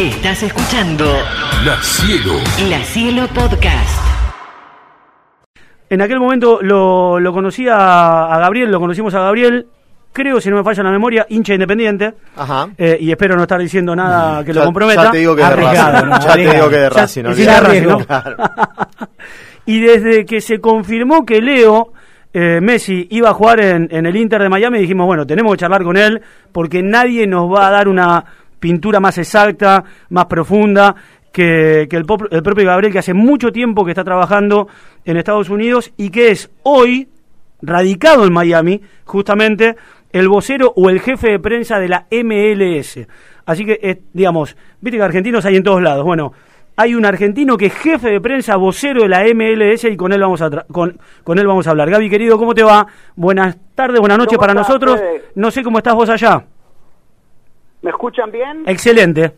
Estás escuchando La Cielo. La Cielo Podcast. En aquel momento lo, lo conocí a, a Gabriel, lo conocimos a Gabriel, creo, si no me falla la memoria, hincha independiente. Ajá. Eh, y espero no estar diciendo nada que lo Ya- comprometa. Ya te digo que de Racing. ¿no? Ya te digo que de Racing. y no. Y desde que se confirmó que Leo eh, Messi iba a jugar en, en el Inter de Miami, dijimos, bueno, tenemos que charlar con él porque nadie nos va a dar una pintura más exacta, más profunda que, que el, pop- el propio Gabriel, que hace mucho tiempo que está trabajando en Estados Unidos y que es hoy, radicado en Miami, justamente el vocero o el jefe de prensa de la MLS. Así que, eh, digamos, viste que argentinos hay en todos lados. Bueno, hay un argentino que es jefe de prensa, vocero de la MLS y con él vamos a tra- con, con él vamos a hablar. Gaby, querido, ¿cómo te va? Buenas tardes, buenas noches ¿Cómo para estás, nosotros. No sé cómo estás vos allá. ¿Me escuchan bien? Excelente.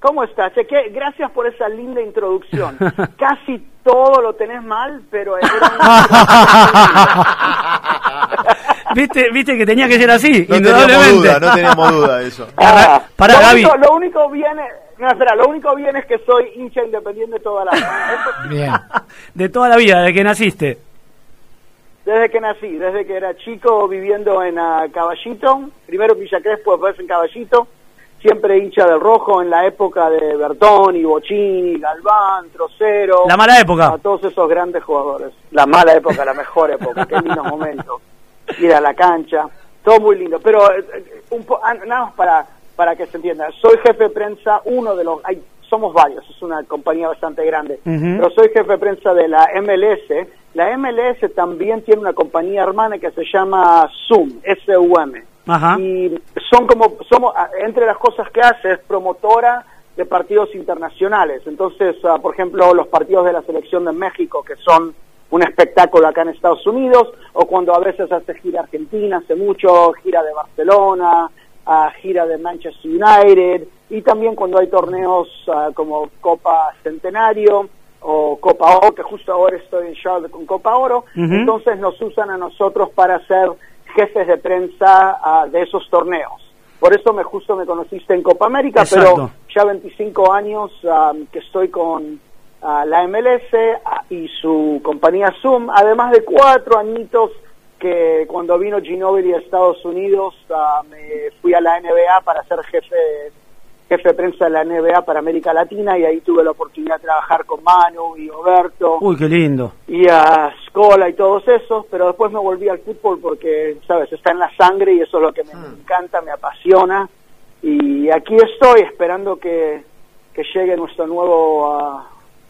¿Cómo estás? Che, qué- gracias por esa linda introducción. Casi todo lo tenés mal, pero era ¿Viste, viste que tenía que ser así, No indudablemente. teníamos duda, no teníamos duda de eso. Pará, pará, lo, Gaby. único, lo único bien es, no, espera, lo único bien es que soy hincha independiente toda la vida. Bien. De toda la vida, de que naciste. Desde que nací, desde que era chico viviendo en ah, Caballito, primero en Villa Crespo, después en Caballito, siempre hincha del rojo en la época de Bertoni, Bocini, Galván, Trocero. La mala época. a todos esos grandes jugadores. La mala época, la mejor época, qué lindos momentos. Ir a la cancha, todo muy lindo. Pero eh, eh, un po- ah, nada más para, para que se entienda. Soy jefe de prensa, uno de los... Hay, somos varios, es una compañía bastante grande. Ujú. Pero soy jefe de prensa de la MLS. La MLS también tiene una compañía hermana que se llama Zoom, S-U-M Ajá. y son como somos ah, entre las cosas que hace es promotora de partidos internacionales entonces ah, por ejemplo los partidos de la selección de México que son un espectáculo acá en Estados Unidos o cuando a veces hace gira Argentina hace mucho gira de Barcelona ah, gira de Manchester United y también cuando hay torneos ah, como Copa Centenario o Copa Oro, que justo ahora estoy en Charlotte con Copa Oro, entonces nos usan a nosotros para ser jefes de prensa ah, de esos torneos. Por eso me justo me conociste en Copa América, Exacto. pero ya 25 años ah, que estoy con la MLS y su compañía Zoom, además de cuatro añitos que cuando vino Ginobili a Estados Unidos ah, me fui a la NBA para ser jefe jefe de prensa de la NBA para América Latina y ahí tuve la oportunidad de trabajar con Manu y Roberto Uy, qué lindo. y a Scola y todos esos, pero después me volví al fútbol porque, sabes, está en la sangre y eso es lo que me encanta, me apasiona. Y aquí estoy esperando que, que llegue nuestro nuevo ah,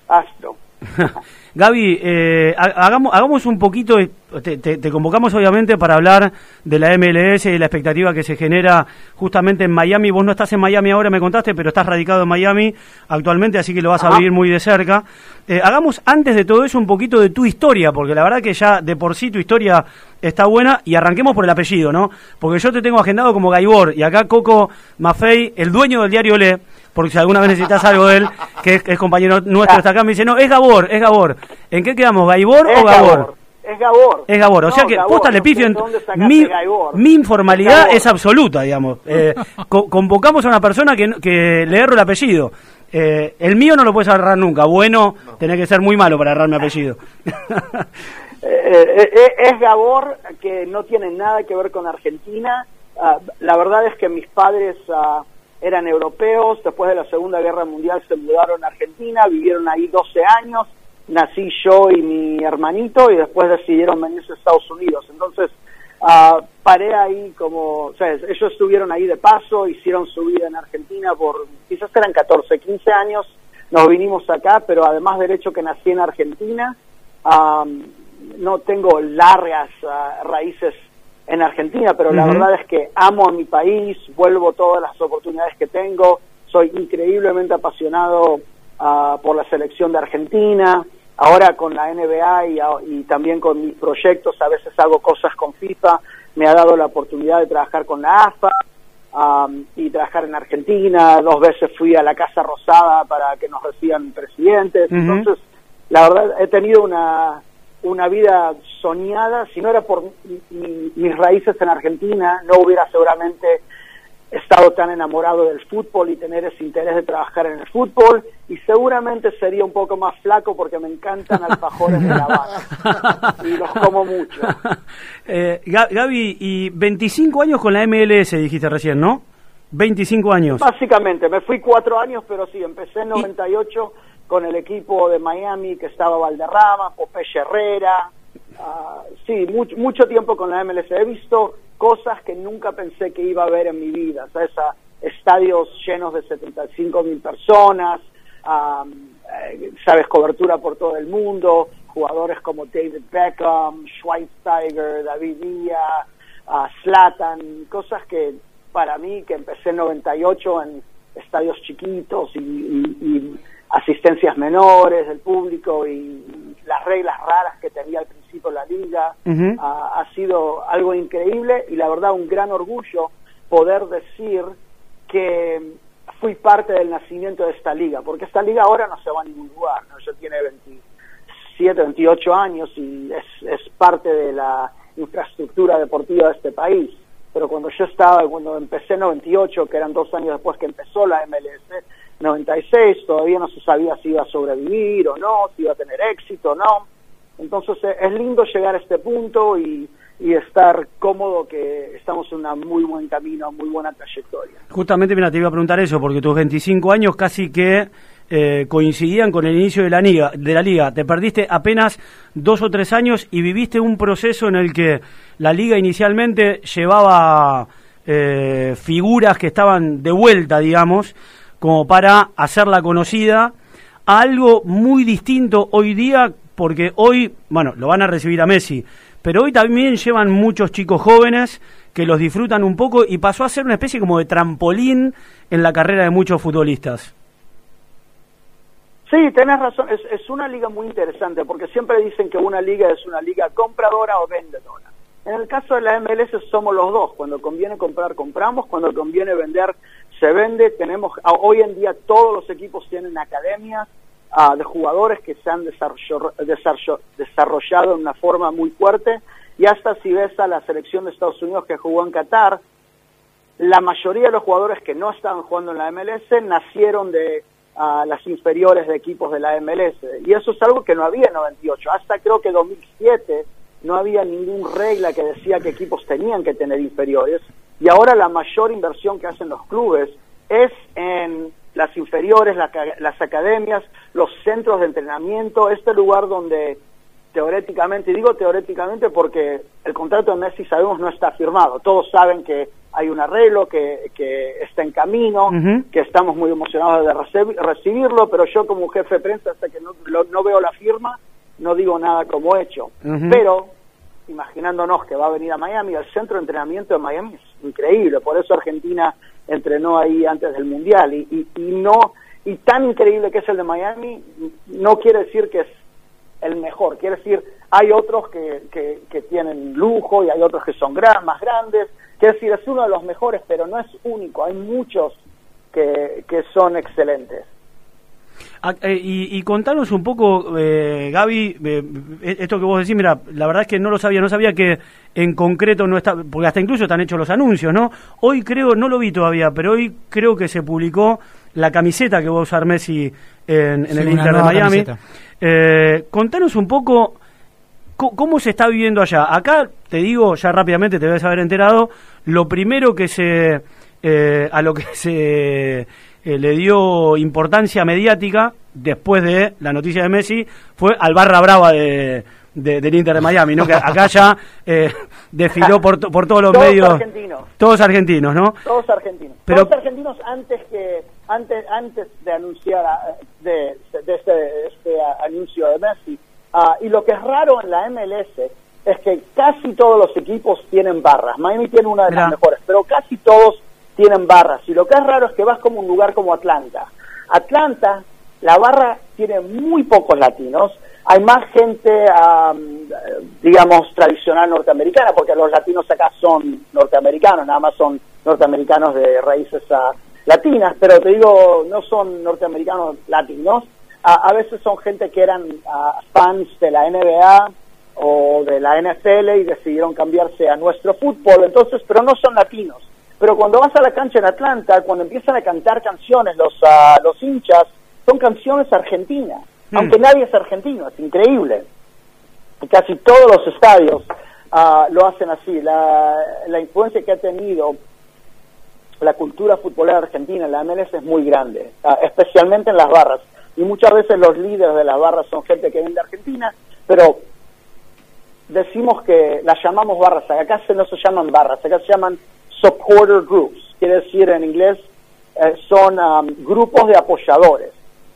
astro. Gaby, eh, ha- hagamos, hagamos un poquito, te, te- te convocamos obviamente para hablar de la MLS y de la expectativa que se genera justamente en Miami. Vos no estás en Miami ahora, me contaste, pero estás radicado en Miami actualmente, así que lo vas a vivir muy de cerca. Eh, hagamos antes de todo eso un poquito de tu historia, porque la verdad que ya de por sí tu historia está buena y arranquemos por el apellido, ¿no? Porque yo te tengo agendado como Gaibor y acá Coco Maffei, el dueño del diario Le, porque si alguna vez necesitas algo de él, que es, es compañero nuestro, está acá, me dice, no, es Gabor, es Gabor. ¿En qué quedamos, Gaibor o Gabor? Es Gabor. Es Gabor, o No, sea que Gabor, posta le no pifio sé mi, mi informalidad es absoluta, digamos. Eh, co- convocamos a una persona que, no- que le erro el apellido. Eh, el mío no lo puedes agarrar nunca. Bueno, tenés que ser muy malo para agarrar mi apellido. Eh, eh, es Gabor, que no tiene nada que ver con Argentina. Ah, la verdad es que mis padres ah, eran europeos, después de la Segunda Guerra Mundial se mudaron a Argentina, vivieron ahí 12 años, nací yo y mi hermanito y después decidieron venirse a Estados Unidos. Entonces, ah, paré ahí como, o ellos estuvieron ahí de paso, hicieron su vida en Argentina por, quizás eran 14, 15 años, nos vinimos acá, pero además del hecho que nací en Argentina, am, no tengo largas ah, raíces en Argentina, pero la verdad es que amo a mi país, vuelvo todas las oportunidades que tengo, soy increíblemente apasionado ah, por la selección de Argentina, ahora con la NBA y, también con mis proyectos, a veces hago cosas con FIFA, me ha dado la oportunidad de trabajar con la AFA y trabajar en Argentina, dos veces fui a la Casa Rosada para que nos reciban presidentes, entonces la verdad he tenido una una vida soñada, si no era por mi- mi- mis raíces en Argentina, no hubiera seguramente estado tan enamorado del fútbol y tener ese interés de trabajar en el fútbol y seguramente sería un poco más flaco porque me encantan alfajores de la vaca y los como mucho. Eh, Gaby, y 25 años con la MLS dijiste recién, ¿no? 25 años. Básicamente, me fui cuatro años, pero sí, empecé en 98 con el equipo de Miami que estaba Valderrama, Popeye Herrera, uh, sí, mucho, mucho tiempo con la MLS. He visto cosas que nunca pensé que iba a ver en mi vida, ¿sabes? A estadios llenos de 75 mil personas, eh, sabes, cobertura por todo el mundo, jugadores como David Beckham, Schweinsteiger, David Villa, uh, Slatan, cosas que para mí, que empecé en 98 en estadios chiquitos y, asistencias menores del público y las reglas raras que tenía al principio la liga, ha, sido algo increíble y la verdad un gran orgullo poder decir que fui parte del nacimiento de esta liga, porque esta liga ahora no se va a ningún lugar, ¿no? ya tiene 27, 28 años y es, es parte de la infraestructura deportiva de este país. Pero cuando yo estaba, cuando empecé en 98, que eran dos años después que empezó la MLS, 96, todavía no se sabía si iba a sobrevivir o no, si iba a tener éxito o no. Entonces eh, es lindo llegar a este punto y, y estar cómodo que estamos en un muy buen camino, muy buena trayectoria. Justamente, mira, te iba a preguntar eso, porque tus 25 años casi que eh, coincidían con el inicio de la, liga, de la liga. Te perdiste apenas dos o tres años y viviste un proceso en el que la liga inicialmente llevaba eh, figuras que estaban de vuelta, digamos, como para hacerla conocida, a algo muy distinto hoy día, porque hoy, bueno, lo van a recibir a Messi, pero hoy también llevan muchos chicos jóvenes que los disfrutan un poco y pasó a ser una especie como de trampolín en la carrera de muchos futbolistas. Sí, tenés razón, es, es una liga muy interesante porque siempre dicen que una liga es una liga compradora o vendedora. En el caso de la MLS somos los dos, cuando conviene comprar compramos, cuando conviene vender se vende, tenemos hoy en día todos los equipos tienen academias, de jugadores que se han desarrollado de una forma muy fuerte. Y hasta si ves a la selección de Estados Unidos que jugó en Qatar, la mayoría de los jugadores que no estaban jugando en la MLS nacieron de las inferiores de equipos de la MLS y eso es algo que no había en 98, hasta creo que 2007 no había ninguna regla que decía que equipos tenían que tener inferiores y ahora la mayor inversión que hacen los clubes es en las inferiores, las academias, los centros de entrenamiento, este lugar donde teóricamente, y digo teóricamente porque el contrato de Messi sabemos no está firmado, todos saben que hay un arreglo, que, que está en camino, que estamos muy emocionados de recibirlo, pero yo como jefe de prensa hasta que no, no veo la firma, no digo nada como hecho. Pero imaginándonos que va a venir a Miami, el centro de entrenamiento de Miami es increíble, por eso Argentina entrenó ahí antes del Mundial y, y, no y tan increíble que es el de Miami no quiere decir que es el mejor, quiere decir hay otros que, que, tienen lujo y hay otros que son gran, más grandes, quiere decir es uno de los mejores, pero no es único, hay muchos que, que son excelentes. Ah, eh, y, contanos un poco, eh, Gaby, eh, esto que vos decís, mira, la verdad es que no lo sabía, no sabía que en concreto no está, porque hasta incluso están hechos los anuncios, ¿no? Hoy creo, no lo vi todavía, pero hoy creo que se publicó la camiseta que va a usar Messi en, el Inter de Miami. Eh, contanos un poco cómo se está viviendo allá. Acá, te digo, ya rápidamente te debes haber enterado, lo primero que se, a lo que se eh, le dio importancia mediática después de la noticia de Messi fue al barra brava de, del Inter de Miami, ¿no? que acá ya eh, desfiló por, por todos los medios. Argentinos. Todos argentinos, ¿no? Todos argentinos. Pero, todos argentinos antes que antes antes de anunciar de, de este, este anuncio de Messi. Ah, y lo que es raro en la MLS es que casi todos los equipos tienen barras. Miami tiene una de las mejores, pero casi todos tienen barras. Y lo que es raro es que vas como un lugar como Atlanta. Atlanta, la barra tiene muy pocos latinos. Hay más gente, digamos, tradicional norteamericana, porque los latinos acá son norteamericanos, nada más son norteamericanos de raíces uh, latinas, pero te digo, no son norteamericanos latinos. a veces son gente que eran fans de la NBA o de la NFL y decidieron cambiarse a nuestro fútbol, entonces, pero no son latinos Pero cuando vas a la cancha en Atlanta, cuando empiezan a cantar canciones los, ah, los hinchas, son canciones argentinas, Mm. aunque nadie es argentino, es increíble. Casi todos los estadios ah, lo hacen así. La, la influencia que ha tenido la cultura futbolera argentina en la MLS es muy grande, ah, especialmente en las barras. Y muchas veces los líderes de las barras son gente que viene de Argentina, pero decimos que las llamamos barras, acá se no se llaman barras, acá se llaman supporter groups, quiere decir en inglés eh, son um, grupos de apoyadores,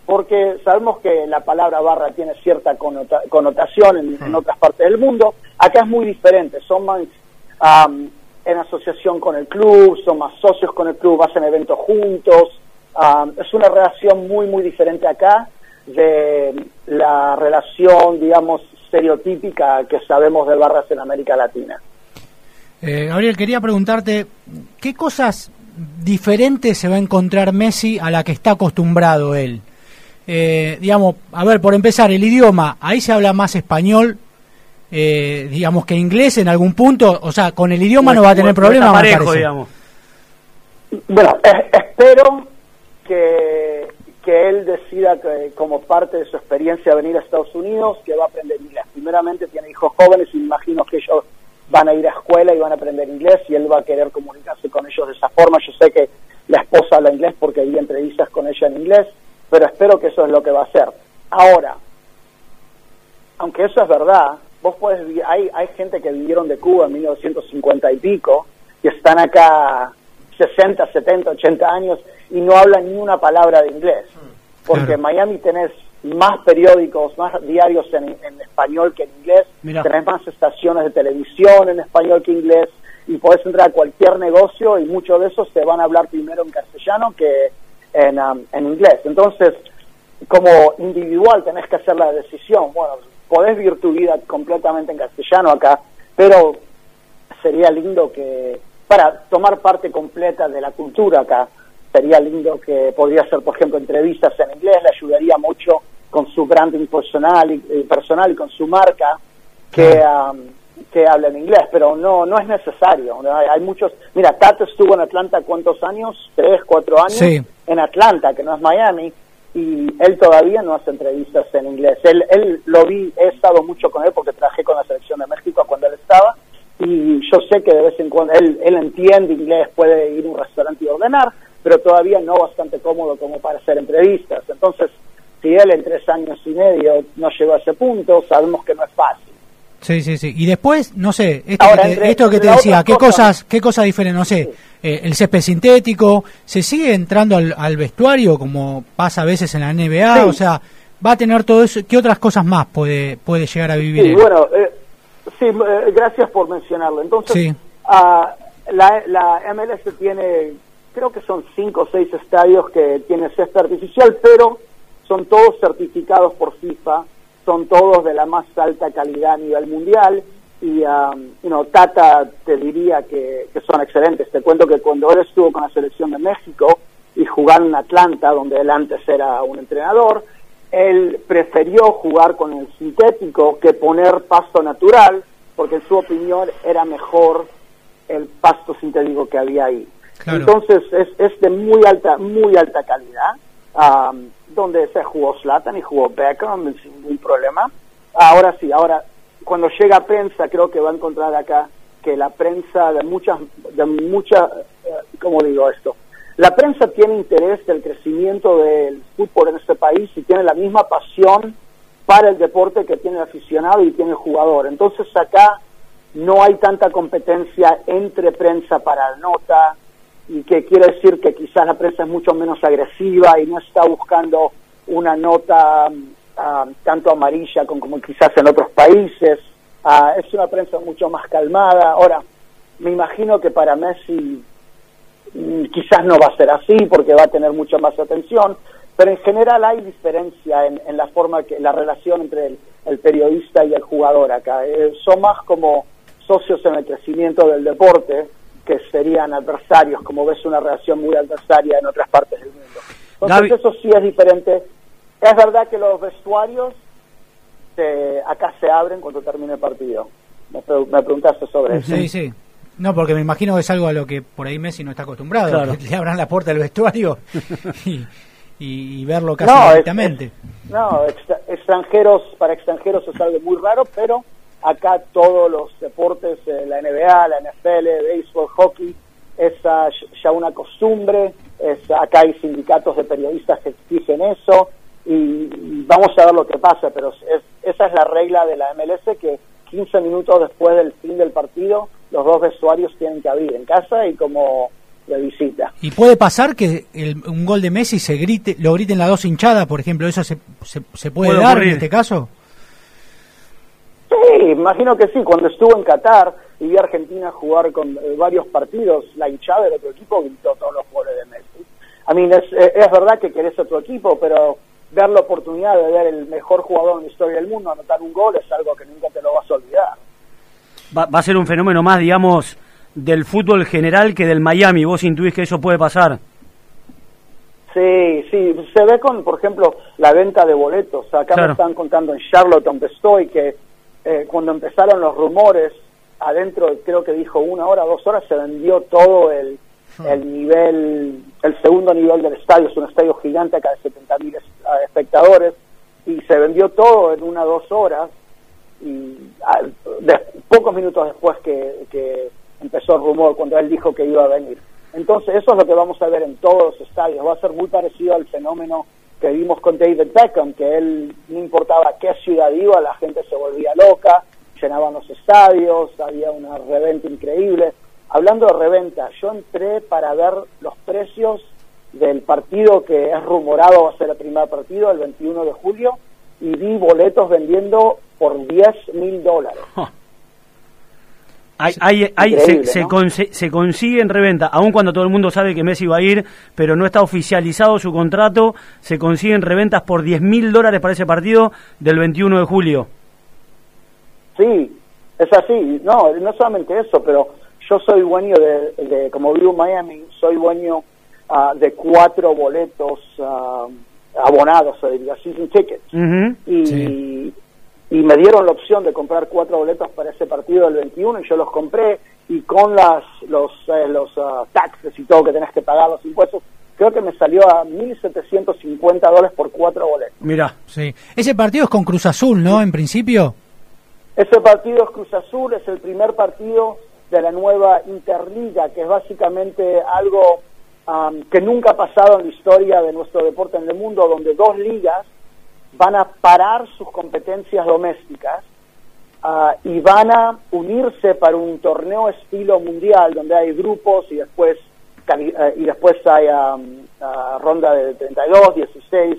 porque sabemos que la palabra barra tiene cierta connota- connotación en, en otras partes del mundo, acá es muy diferente, son más um, en asociación con el club, son más socios con el club, hacen eventos juntos, um, es una relación muy, muy diferente acá de la relación, digamos, estereotípica que sabemos de barras en América Latina. Eh, Gabriel, quería preguntarte, ¿qué cosas diferentes se va a encontrar Messi a la que está acostumbrado él? Eh, digamos, a ver, por empezar, el idioma, ahí se habla más español, eh, digamos que inglés en algún punto, o sea, con el idioma no va a tener problema, me parejo, parece. digamos. Bueno, eh, espero que, que él decida que como parte de su experiencia venir a Estados Unidos, que va a aprender inglés. Primeramente tiene hijos jóvenes y me imagino que ellos van a ir a escuela y van a aprender inglés y él va a querer comunicarse con ellos de esa forma. Yo sé que la esposa habla inglés porque hay entrevistas con ella en inglés, pero espero que eso es lo que va a hacer. Ahora, aunque eso es verdad, vos puedes vi- hay hay gente que vinieron de Cuba en 1950 y pico que están acá 60, 70, 80 años y no hablan ni una palabra de inglés. Porque Claro. en Miami tenés más periódicos, más diarios en, en español que en inglés, tenés más estaciones de televisión en español que inglés y podés entrar a cualquier negocio y muchos de esos te van a hablar primero en castellano que en, um, en inglés. Entonces, como individual tenés que hacer la decisión. Bueno, podés vivir tu vida completamente en castellano acá, pero sería lindo que, para tomar parte completa de la cultura acá, sería lindo que podría hacer, por ejemplo, entrevistas en inglés, le ayudaría mucho con su branding personal y, eh, personal y con su marca que, um, que habla en inglés, pero no no es necesario. ¿no? Hay, hay muchos. Mira, Tato estuvo en Atlanta cuántos años, tres, cuatro años, Sí. en Atlanta, que no es Miami, y él todavía no hace entrevistas en inglés. Él, él lo vi, he estado mucho con él porque trabajé con la selección de México cuando él estaba, y yo sé que de vez en cuando él, él entiende inglés, puede ir a un restaurante y ordenar, pero todavía no bastante cómodo como para hacer entrevistas. Entonces, si él en tres años y medio no llegó a ese punto, sabemos que no es fácil. Sí, sí, sí. Y después, no sé, esto, Ahora, que, te, entre- esto que te decía, ¿qué cosas- cosas, qué cosas diferentes? No sé, eh, el césped sintético, ¿se sigue entrando al, al vestuario como pasa a veces en la NBA? Sí. O sea, va a tener todo eso. ¿Qué otras cosas más puede, puede llegar a vivir Sí, él? bueno, eh, sí, eh, gracias por mencionarlo. Entonces, Sí. ah, la, la MLS tiene, creo que son cinco o seis estadios que tienen césped artificial, pero son todos certificados por FIFA, son todos de la más alta calidad a nivel mundial y, um, you know, Tata te diría que, que son excelentes. Te cuento que cuando él estuvo con la selección de México y jugaron en Atlanta, donde él antes era un entrenador, él prefirió jugar con el sintético que poner pasto natural, porque en su opinión era mejor el pasto sintético que había ahí. Claro. Entonces es, es de muy alta, muy alta calidad, am, donde se jugó Zlatan y jugó Beckham sin ningún problema. Ahora sí, ahora cuando llega prensa creo que va a encontrar acá que la prensa de muchas, de mucha, eh, ¿cómo digo esto? La prensa tiene interés del crecimiento del fútbol en este país y tiene la misma pasión para el deporte que tiene el aficionado y tiene el jugador. Entonces acá no hay tanta competencia entre prensa para nota y que quiere decir que quizás la prensa es mucho menos agresiva y no está buscando una nota ah, tanto amarilla como, quizás en otros países. Ah, es una prensa mucho más calmada. Ahora, me imagino que para Messi mm, quizás no va a ser así porque va a tener mucha más atención, pero en general hay diferencia en, en la forma que la relación entre el, el periodista y el jugador acá. Eh, son más como socios en el crecimiento del deporte que serían adversarios, como ves una relación muy adversaria en otras partes del mundo. Entonces Gaby- eso sí es diferente. Es verdad que los vestuarios se- acá se abren cuando termine el partido. Me, pre- me preguntaste sobre eso. Sí, sí. No, porque me imagino que es algo a lo que por ahí Messi no está acostumbrado. Claro. que Le abran la puerta del vestuario y, y- y verlo casi No, es- directamente. es- no, extra- extranjeros, para extranjeros es algo muy raro, pero acá todos los deportes, eh, la NBA, la NFL, béisbol, hockey, es ah, ya una costumbre, es, acá hay sindicatos de periodistas que exigen eso y, y vamos a ver lo que pasa, pero es- esa es la regla de la MLS que 15 minutos después del fin del partido los dos vestuarios tienen que abrir en casa y como de visita. Y puede pasar que el- un gol de Messi se grite, lo griten las dos hinchadas, por ejemplo, ¿eso se, se, se puede, Puede dar ocurrir. en este caso? Sí, imagino que sí. Cuando estuvo en Qatar y vi a Argentina jugar con eh, varios partidos, la hinchada del otro equipo gritó todos los goles de Messi. A mí es, eh, es verdad que querés otro equipo, pero ver la oportunidad de ver el mejor jugador en la historia del mundo anotar un gol es algo que nunca te lo vas a olvidar. Va, va a ser un fenómeno más, digamos, del fútbol general que del Miami. ¿Vos intuís que eso puede pasar? Sí, sí, se ve con, por ejemplo, la venta de boletos. Acá Claro. me están contando en Charlotte, donde estoy, que eh, cuando empezaron los rumores, adentro, creo que dijo una hora, dos horas, se vendió todo el, el nivel, el segundo nivel del estadio. Es un estadio gigante acá de 70 mil espectadores, y se vendió todo en una dos horas. Y ah, de- pocos minutos después que, que empezó el rumor, cuando él dijo que iba a venir. Entonces, eso es lo que vamos a ver en todos los estadios. Va a ser muy parecido al fenómeno que vimos con David Beckham, que él no importaba qué ciudad iba, la gente se volvía loca, llenaban los estadios, había una reventa increíble. Hablando de reventa, yo entré para ver los precios del partido que es rumorado va a ser el primer partido, el 21 de julio, y vi boletos vendiendo por 10 mil dólares. Hay, hay, hay- se, se ¿no? conse- se consigue en reventa, aun cuando todo el mundo sabe que Messi va a ir, pero no está oficializado su contrato, se consiguen reventas por 10 mil dólares para ese partido del 21 de julio. Sí, es así. No, no solamente eso, pero yo soy dueño de, de- como vivo en Miami, soy dueño ah, de cuatro boletos ah, abonados, se diría, season tickets. Ujú. Y, Sí. Y me dieron la opción de comprar cuatro boletos para ese partido del 21 y yo los compré y con las los eh, los ah, taxes y todo que tenés que pagar los impuestos, creo que me salió a 1.750 dólares por cuatro boletos. Mira, Sí. Ese partido es con Cruz Azul, ¿no? En principio. Ese partido es Cruz Azul, es el primer partido de la nueva Interliga, que es básicamente algo am, que nunca ha pasado en la historia de nuestro deporte en el mundo, donde dos ligas van a parar sus competencias domésticas ah, y van a unirse para un torneo estilo mundial, donde hay grupos y después eh, y después hay am, ah, ronda de 32, 16,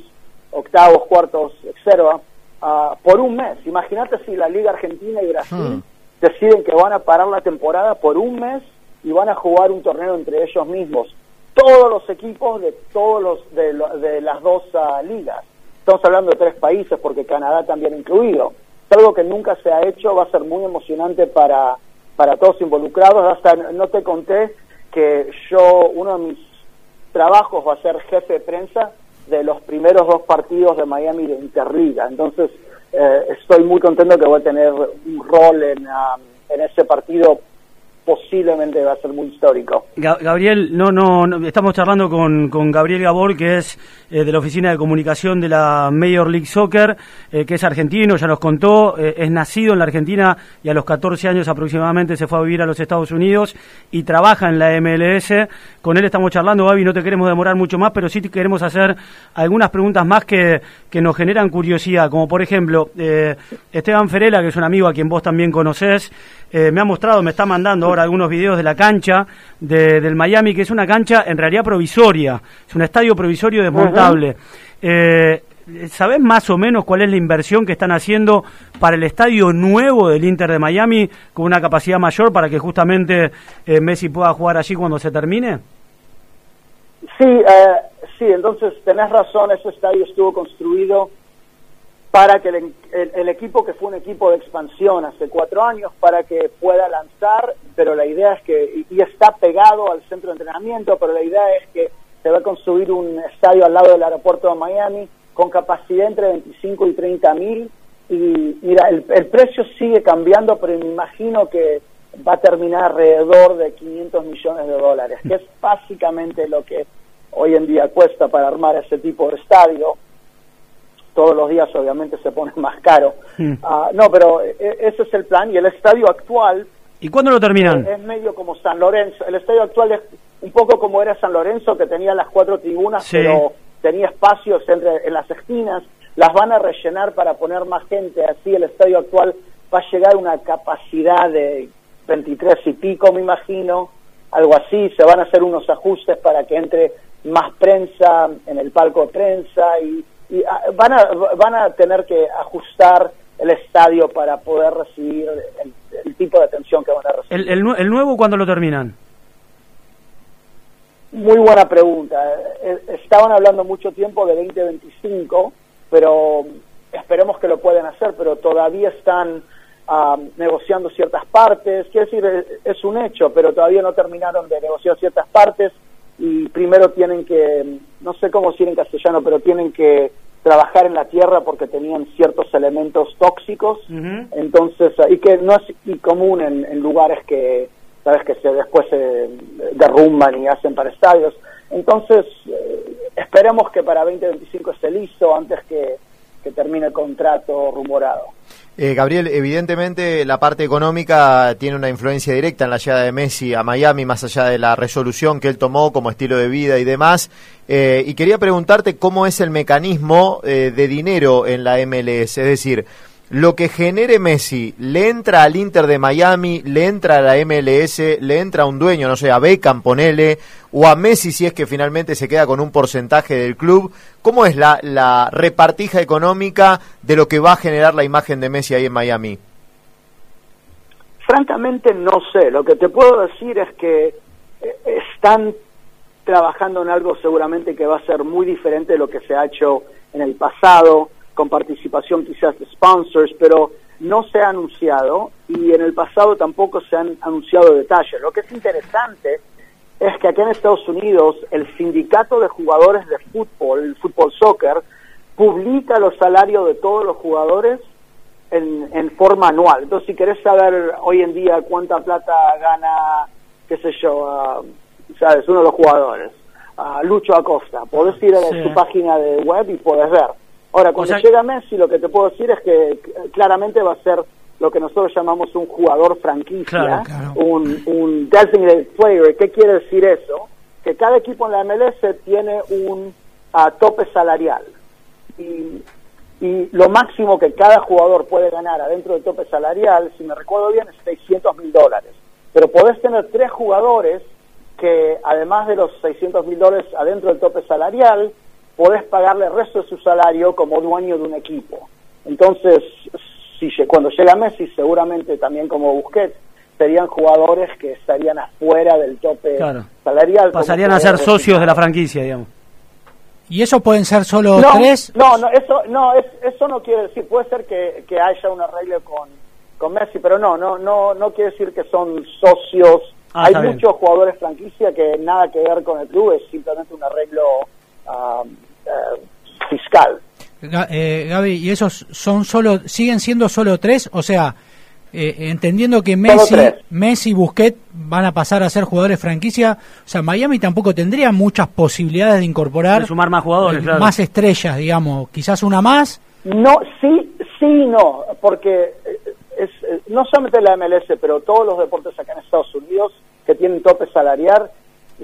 octavos, cuartos, etcétera, ah, por un mes. Imagínate si la Liga Argentina y Brasil deciden que van a parar la temporada por un mes y van a jugar un torneo entre ellos mismos. Todos los equipos de todos los de, de las dos ligas. Estamos hablando de tres países porque Canadá también incluido. Es algo que nunca se ha hecho, va a ser muy emocionante para, para todos involucrados. Hasta no te conté que yo, uno de mis trabajos va a ser jefe de prensa de los primeros dos partidos de Miami de Interliga. Entonces, eh, estoy muy contento que voy a tener un rol en, ah, en ese partido. Posiblemente va a ser muy histórico. Ga- Gabriel, no, no, no, estamos charlando con, con Gabriel Gabor, que es eh, de la Oficina de Comunicación de la Major League Soccer, eh, que es argentino, ya nos contó, eh, es nacido en la Argentina y a los 14 años aproximadamente se fue a vivir a los Estados Unidos y trabaja en la MLS. Con él estamos charlando, Gaby, no te queremos demorar mucho más, pero sí te queremos hacer algunas preguntas más que, que nos generan curiosidad, como por ejemplo, eh, Esteban Ferela, que es un amigo a quien vos también conocés, eh, me ha mostrado, me está mandando ahora algunos videos de la cancha de- del Miami, que es una cancha en realidad provisoria, es un estadio provisorio desmontable. Eh, ¿Sabés más o menos cuál es la inversión que están haciendo para el estadio nuevo del Inter de Miami con una capacidad mayor para que justamente eh, Messi pueda jugar allí cuando se termine? Sí, eh, sí, entonces tenés razón, ese estadio estuvo construido para que el, el- equipo que fue un equipo de expansión hace cuatro años, para que pueda lanzar, pero la idea es que, y, está pegado al centro de entrenamiento, pero la idea es que se va a construir un estadio al lado del aeropuerto de Miami con capacidad entre 25 y 30 mil. Y mira, el precio sigue cambiando, pero me imagino que va a terminar alrededor de 500 millones de dólares, que es básicamente lo que hoy en día cuesta para armar ese tipo de estadio. Todos los días obviamente se pone más caro. Hmm. Ah, no, pero eh, ese es el plan y el estadio actual ¿Y cuándo lo terminan? es medio como San Lorenzo. El estadio actual es un poco como era San Lorenzo, que tenía las cuatro tribunas, Sí. pero tenía espacios entre, en las esquinas. Las van a rellenar para poner más gente. Así el estadio actual va a llegar a una capacidad de 23 y pico, me imagino. Algo así. Se van a hacer unos ajustes para que entre más prensa en el palco de prensa y, y, ah, van, a, van a tener que ajustar el estadio para poder recibir el, el tipo de atención que van a recibir. ¿El, el, nue- el nuevo cuándo lo terminan? Muy buena pregunta. Eh, Estaban hablando mucho tiempo de 2025, pero esperemos que lo puedan hacer, pero todavía están ah, negociando ciertas partes. Quiero decir, eh, es un hecho, pero todavía no terminaron de negociar ciertas partes y primero tienen que, no sé cómo decir en castellano, pero tienen que trabajar en la tierra porque tenían ciertos elementos tóxicos. Entonces y que no es común en, en lugares que sabes que se después se derrumban y hacen para estadios. Entonces eh, esperemos que para 2025 esté listo antes que, que termine el contrato rumorado Eh, Gabriel, evidentemente la parte económica tiene una influencia directa en la llegada de Messi a Miami, más allá de la resolución que él tomó como estilo de vida y demás. Eh, y quería preguntarte cómo es el mecanismo eh, de dinero en la MLS, es decir, lo que genere Messi, ¿le entra al Inter de Miami, le entra a la MLS, le entra a un dueño, no sé, a Beckham, ponele, o a Messi si es que finalmente se queda con un porcentaje del club? ¿Cómo es la, la repartija económica de lo que va a generar la imagen de Messi ahí en Miami? Francamente no sé, lo que te puedo decir es que eh, están trabajando en algo seguramente que va a ser muy diferente de lo que se ha hecho en el pasado, con participación quizás de sponsors, pero no se ha anunciado y en el pasado tampoco se han anunciado detalles. Lo que es interesante es que acá en Estados Unidos el sindicato de jugadores de fútbol, el fútbol soccer, publica los salarios de todos los jugadores en, en forma anual. Entonces, si querés saber hoy en día cuánta plata gana, qué sé yo, ah, sabes, uno de los jugadores, a Lucho Acosta, podés ir a Sí. su página de web y podés ver. Ahora, cuando sea- llega Messi, lo que te puedo decir es que eh, claramente va a ser lo que nosotros llamamos un jugador franquicia, Claro, claro. un, un designated player. ¿Qué quiere decir eso? Que cada equipo en la MLS tiene un ah, tope salarial. Y, y lo máximo que cada jugador puede ganar adentro del tope salarial, si me recuerdo bien, es 600 mil dólares. Pero podés tener tres jugadores que, además de los 600 mil dólares adentro del tope salarial, podés pagarle el resto de su salario como dueño de un equipo. Entonces, si cuando llega Messi, seguramente también como Busquets, serían jugadores que estarían afuera del tope Claro. salarial. Pasarían a ser socios de la franquicia, digamos. ¿Y eso pueden ser solo no, tres? No, no, eso no, es, eso no quiere decir, puede ser que, que haya un arreglo con, con Messi, pero no, no, no, no quiere decir que son socios. Ah, Hay bien. muchos jugadores franquicia que nada que ver con el club, es simplemente un arreglo ah, eh, fiscal. Eh, Gaby, ¿y esos son solo, siguen siendo solo tres? O sea, eh, entendiendo que Messi. Messi y Busquets van a pasar a ser jugadores franquicia, o sea, Miami tampoco tendría muchas posibilidades de incorporar De sumar más jugadores, eh, claro. más estrellas, digamos, quizás una más. No, sí, sí y no, porque es, no solamente la MLS, pero todos los deportes acá en Estados Unidos que tienen tope salarial,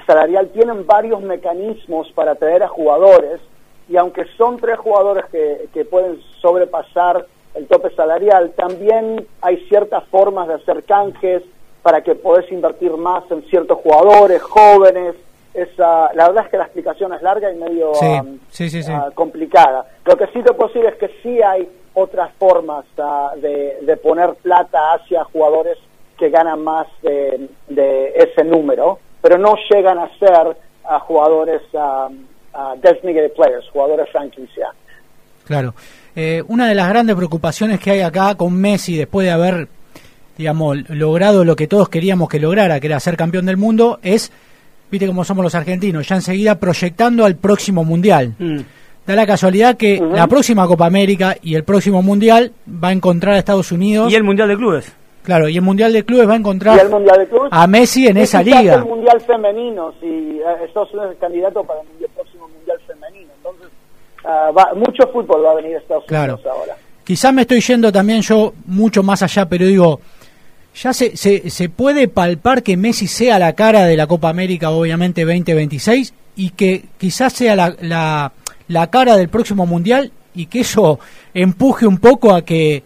salarial tienen varios mecanismos para atraer a jugadores y aunque son tres jugadores que, que pueden sobrepasar el tope salarial, también hay ciertas formas de hacer canjes para que podés invertir más en ciertos jugadores jóvenes. Esa, la verdad es que la explicación es larga y medio Sí, um, sí, sí, sí. ah, complicada. Lo que sí te puedo decir es que sí hay otras formas ah, de, de poner plata hacia jugadores que ganan más de, de ese número, pero no llegan a ser ah, jugadores ah, ah, designated players, jugadores franquicia. Claro. Eh, una de las grandes preocupaciones que hay acá con Messi, después de haber, digamos, logrado lo que todos queríamos que lograra, que era ser campeón del mundo, es, viste cómo somos los argentinos, ya enseguida proyectando al próximo mundial. Mm. Da la casualidad que la próxima Copa América y el próximo mundial va a encontrar a Estados Unidos Y el Mundial de Clubes. Claro, y el Mundial de Clubes va a encontrar y el Mundial de Clubes. a Messi en esa liga. el Mundial Femenino, si eh, Estados Unidos es candidato para el próximo Mundial Femenino. Entonces, ah, va- mucho fútbol va a venir a Estados Claro. Unidos ahora. Quizás me estoy yendo también yo mucho más allá, pero digo, ya se, se, se puede palpar que Messi sea la cara de la Copa América, obviamente 2026, y que quizás sea la, la, la cara del próximo Mundial y que eso empuje un poco a que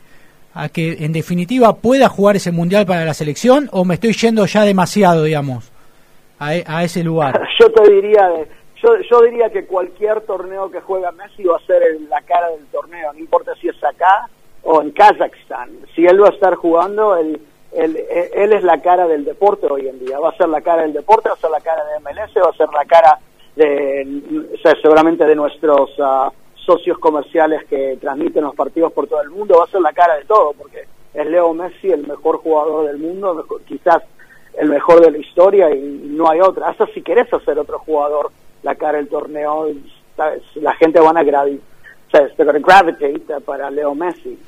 a que en definitiva pueda jugar ese mundial para la selección o me estoy yendo ya demasiado digamos a, e- a ese lugar Yo te diría, yo, yo diría que cualquier torneo que juega Messi va a ser la cara del torneo, no importa si es acá o en Kazajstán. Si él va a estar jugando, él, él, él es la cara del deporte hoy en día. Va a ser la cara del deporte, va a ser la cara de MLS, va a ser la cara de, seguramente de nuestros ah, socios comerciales que transmiten los partidos por todo el mundo, va a ser la cara de todo, porque es Leo Messi el mejor jugador del mundo, mejor- quizás el mejor de la historia y no hay otra. Hasta si querés hacer otro jugador la cara del torneo, la gente van a gravi ¿sabes? Gravitate para Leo Messi.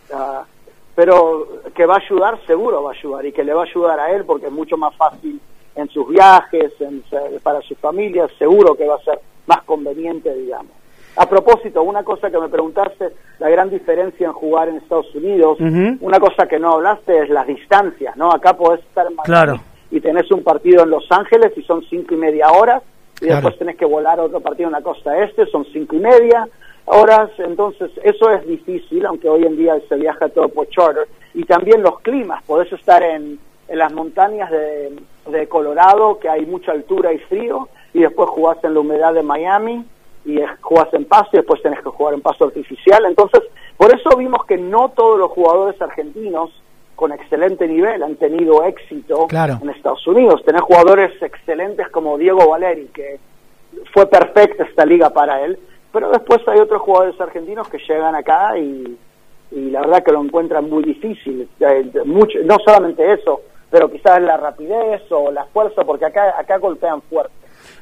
Pero que va a ayudar, seguro va a ayudar, y que le va a ayudar a él porque es mucho más fácil en sus viajes, en, para su familia, seguro que va a ser más conveniente, digamos. A propósito, una cosa que me preguntaste, la gran diferencia en jugar en Estados Unidos, una cosa que no hablaste es las distancias, ¿no? Acá podés estar en Miami Claro. y tenés un partido en Los Ángeles y son cinco y media horas, y Claro. después tenés que volar otro partido en la costa este, son cinco y media horas, entonces eso es difícil, aunque hoy en día se viaja todo por charter, y también los climas, podés estar en, en las montañas de, de Colorado, que hay mucha altura y frío, y después jugás en la humedad de Miami, y jugás en pasto, y después tenés que jugar en pasto artificial, entonces por eso vimos que no todos los jugadores argentinos con excelente nivel han tenido éxito Claro. en Estados Unidos. Tenés jugadores excelentes como Diego Valeri, que fue perfecta esta liga para él, pero después hay otros jugadores argentinos que llegan acá y, y la verdad que lo encuentran muy difícil. Eh, mucho, no solamente eso, pero quizás la rapidez o la fuerza, porque acá, acá golpean fuerte.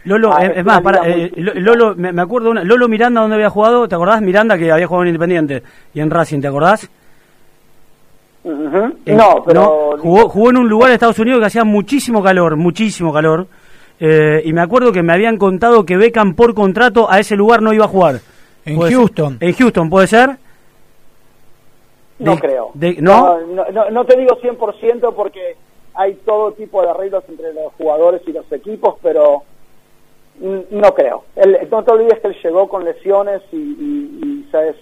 Lolo, Ah, eh, es es más, para, eh, Lolo, me, me acuerdo, una, Lolo Miranda, ¿dónde había jugado? ¿Te acordás? Miranda, que había jugado en Independiente y en Racing, ¿te acordás? En- no, pero... Jugó, jugó en un lugar de Estados Unidos que hacía muchísimo calor, muchísimo calor. eh, y me acuerdo que me habían contado que Beckham por contrato a ese lugar no iba a jugar. En. Houston. En Houston, ¿puede ser? No creo. de- ¿no? no, no, no te digo 100% porque hay todo tipo de arreglos entre los jugadores y los equipos, pero no creo. Él- no te olvides que él llegó con lesiones y, y- y, ¿sabes?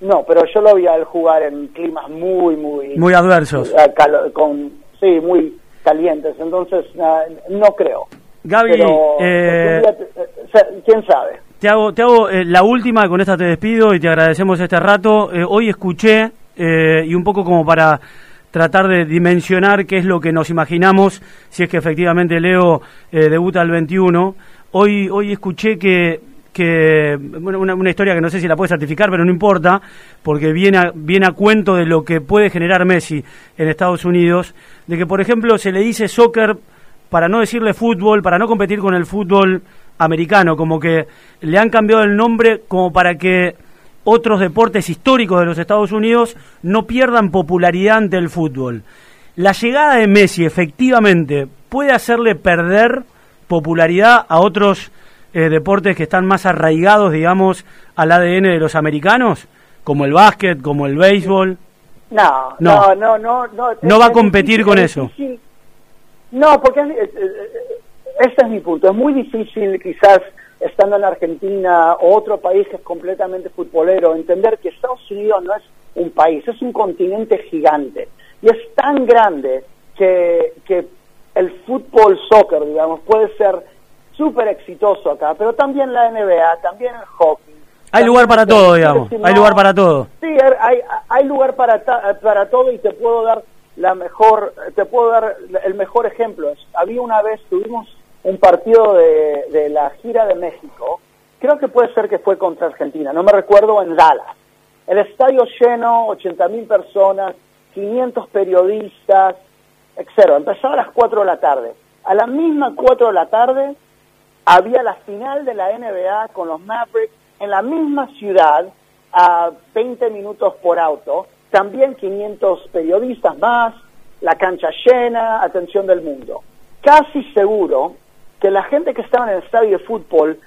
No, pero yo lo vi a él jugar en climas muy, muy... Muy adversos. con, sí, muy calientes. Entonces, no creo. Gaby, Pero, eh, eh, ¿quién sabe? Te hago, te hago eh, la última, con esta te despido y te agradecemos este rato. Eh, hoy escuché, eh, y un poco como para tratar de dimensionar qué es lo que nos imaginamos, si es que efectivamente Leo eh, debuta el 21, hoy, hoy escuché que, que bueno, una, una historia que no sé si la puede certificar, pero no importa, porque viene a, viene a cuento de lo que puede generar Messi en Estados Unidos, de que por ejemplo se le dice soccer para no decirle fútbol, para no competir con el fútbol americano, como que le han cambiado el nombre como para que otros deportes históricos de los Estados Unidos no pierdan popularidad ante el fútbol. La llegada de Messi efectivamente puede hacerle perder popularidad a otros eh, deportes que están más arraigados, digamos, al ADN de los americanos, como el básquet, como el béisbol. No, No. no, no, no. No, va a competir con es eso. No, porque es- es- es- ese es mi punto. Es muy difícil, quizás estando en Argentina o otro país que es completamente futbolero, entender que Estados Unidos no es un país, es un continente gigante. Y es tan grande que, que el fútbol, soccer, digamos, puede ser súper exitoso acá, pero también la NBA, también el hockey. Hay lugar para todo, digamos. Hay lugar para todo. Sí, hay, hay lugar para, ta- para todo y te puedo dar la mejor, te puedo dar el mejor ejemplo. Había una vez, tuvimos un partido de, de la gira de México, creo que puede ser que fue contra Argentina, no me recuerdo, en Dallas. El estadio lleno, 80 mil personas, 500 periodistas, etc. Empezaba a las 4 de la tarde. A la misma 4 de la tarde había la final de la NBA con los Mavericks en la misma ciudad a 20 minutos por auto, también 500 periodistas más, la cancha llena, atención del mundo. Casi seguro que la gente que estaba en el estadio de fútbol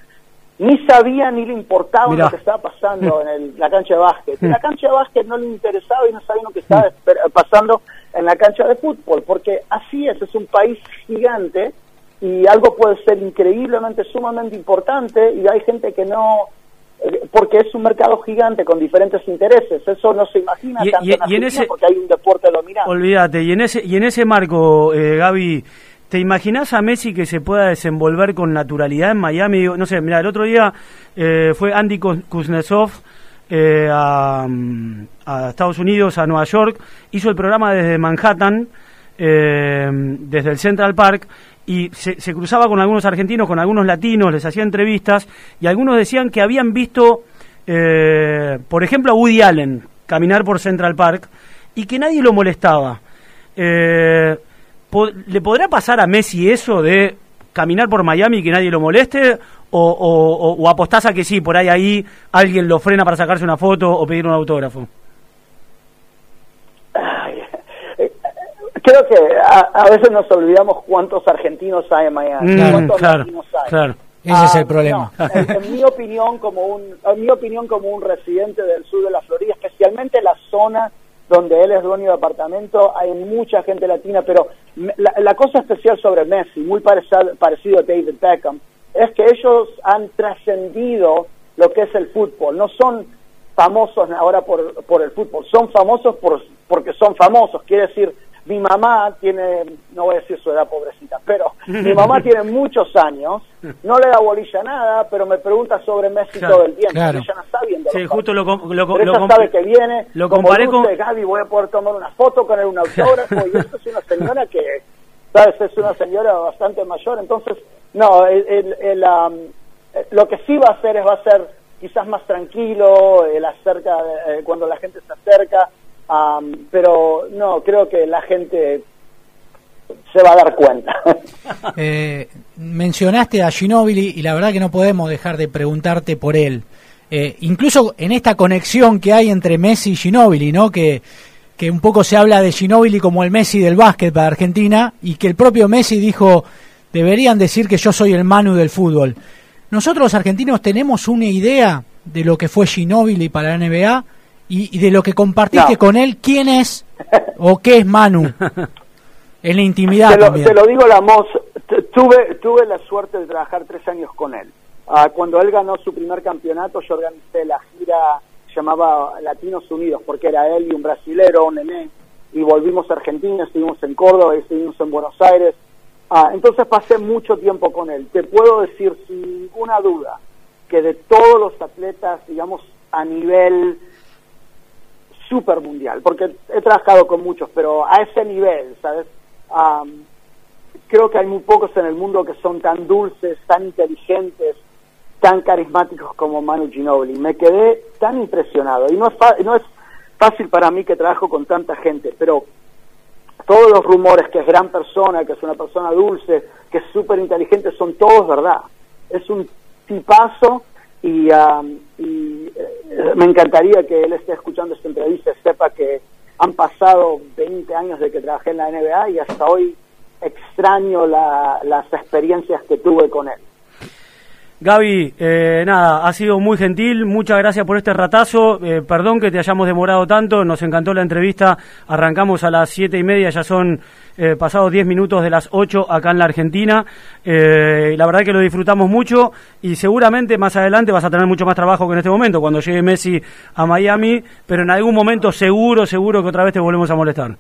ni sabía ni le importaba Mirá. lo que estaba pasando en el- la cancha de básquet. Y la cancha de básquet no le interesaba y no sabía lo que estaba pasando en la cancha de fútbol, porque así es, es un país gigante y algo puede ser increíblemente, sumamente importante y hay gente que no, eh, porque es un mercado gigante con diferentes intereses, eso no se imagina Y- tanto y- en y en Argentina ese- porque hay un deporte dominante. Olvídate, y en ese, y en ese marco, eh, Gaby, ¿te imaginas a Messi que se pueda desenvolver con naturalidad en Miami? No sé, mira, el otro día eh, fue Andy Kuz- Kuznetsov eh, a, Estados Unidos, a Nueva York, hizo el programa desde Manhattan, eh, desde el Central Park, y se, cruzaba con algunos argentinos, con algunos latinos, les hacía entrevistas, y algunos decían que habían visto, por ejemplo, a Woody Allen caminar por Central Park, y que nadie lo molestaba. ¿Le podrá pasar a Messi eso de caminar por Miami y que nadie lo moleste? O, o, o- o apostás a que sí, por ahí ahí alguien lo frena para sacarse una foto o pedir un autógrafo? Ay, eh, Creo que a, a veces nos olvidamos cuántos argentinos hay en Miami, Mm, cuántos claro, latinos hay. claro. Ese es Ah, el problema. no, en, en mi opinión, como un, en mi opinión, como un residente del sur de la Florida, especialmente la zona donde él es dueño de apartamento, hay mucha gente latina, pero la, la cosa especial sobre Messi, muy parecido, parecido a David Beckham, es que ellos han trascendido lo que es el fútbol. No son famosos ahora por, por el fútbol, son famosos por, porque son famosos. Quiere decir, mi mamá tiene, no voy a decir su edad pobrecita, pero mi mamá tiene muchos años, no le da bolilla a nada, pero me pregunta sobre Messi Claro, todo el tiempo. claro. Ella no está viendo. Sí, justo lo, lo, Pero lo ella sabe que viene, lo como comparé con... luce, Gaby, voy a poder tomar una foto con él, un autógrafo, y esto es una señora que, ¿sabes? Es una señora bastante mayor, entonces, no, el, el- eh, lo que sí va a hacer es, va a ser quizás más tranquilo, el acerca, eh, cuando la gente se acerca, am, pero no, creo que la gente se va a dar cuenta. Eh, mencionaste a Ginóbili y la verdad que no podemos dejar de preguntarte por él. Eh, incluso en esta conexión que hay entre Messi y Ginóbili, ¿no? Que, que un poco se habla de Ginóbili como el Messi del básquet para Argentina y que el propio Messi dijo, deberían decir que yo soy el Manu del fútbol. Nosotros los argentinos tenemos una idea de lo que fue Ginóbili para la NBA y, y de lo que compartiste No. con él, quién es o qué es Manu en la intimidad te, lo, también. te lo digo, la Moz, t- tuve, tuve la suerte de trabajar tres años con él. Ah, cuando él ganó su primer campeonato, yo organicé la gira llamaba Latinos Unidos, porque era él y un brasilero, un nené, y volvimos a Argentina, estuvimos en Córdoba estuvimos en Buenos Aires. Ah, entonces pasé mucho tiempo con él. Te puedo decir sin ninguna duda que de todos los atletas, digamos, a nivel super mundial, porque he trabajado con muchos, pero a ese nivel, ¿sabes? Am, creo que hay muy pocos en el mundo que son tan dulces, tan inteligentes, tan carismáticos como Manu Ginobili. Me quedé tan impresionado y no es, fa- no es fácil para mí que trabajo con tanta gente, pero todos los rumores que es gran persona, que es una persona dulce, que es súper inteligente, son todos verdad. Es un tipazo y, am, y, eh, me encantaría que él esté escuchando esta entrevista sepa que han pasado 20 años de que trabajé en la NBA y hasta hoy extraño la- las experiencias que tuve con él. Gaby, eh, nada, ha sido muy gentil, muchas gracias por este ratazo, eh, perdón que te hayamos demorado tanto, nos encantó la entrevista, arrancamos a las siete y media, ya son eh, pasados 10 minutos de las 8 acá en la Argentina, eh, y la verdad que lo disfrutamos mucho y seguramente más adelante vas a tener mucho más trabajo que en este momento, cuando llegue Messi a Miami, pero en algún momento seguro, seguro que otra vez te volvemos a molestar.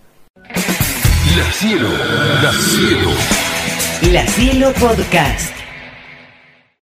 La cielo, la cielo. La Cielo Podcast.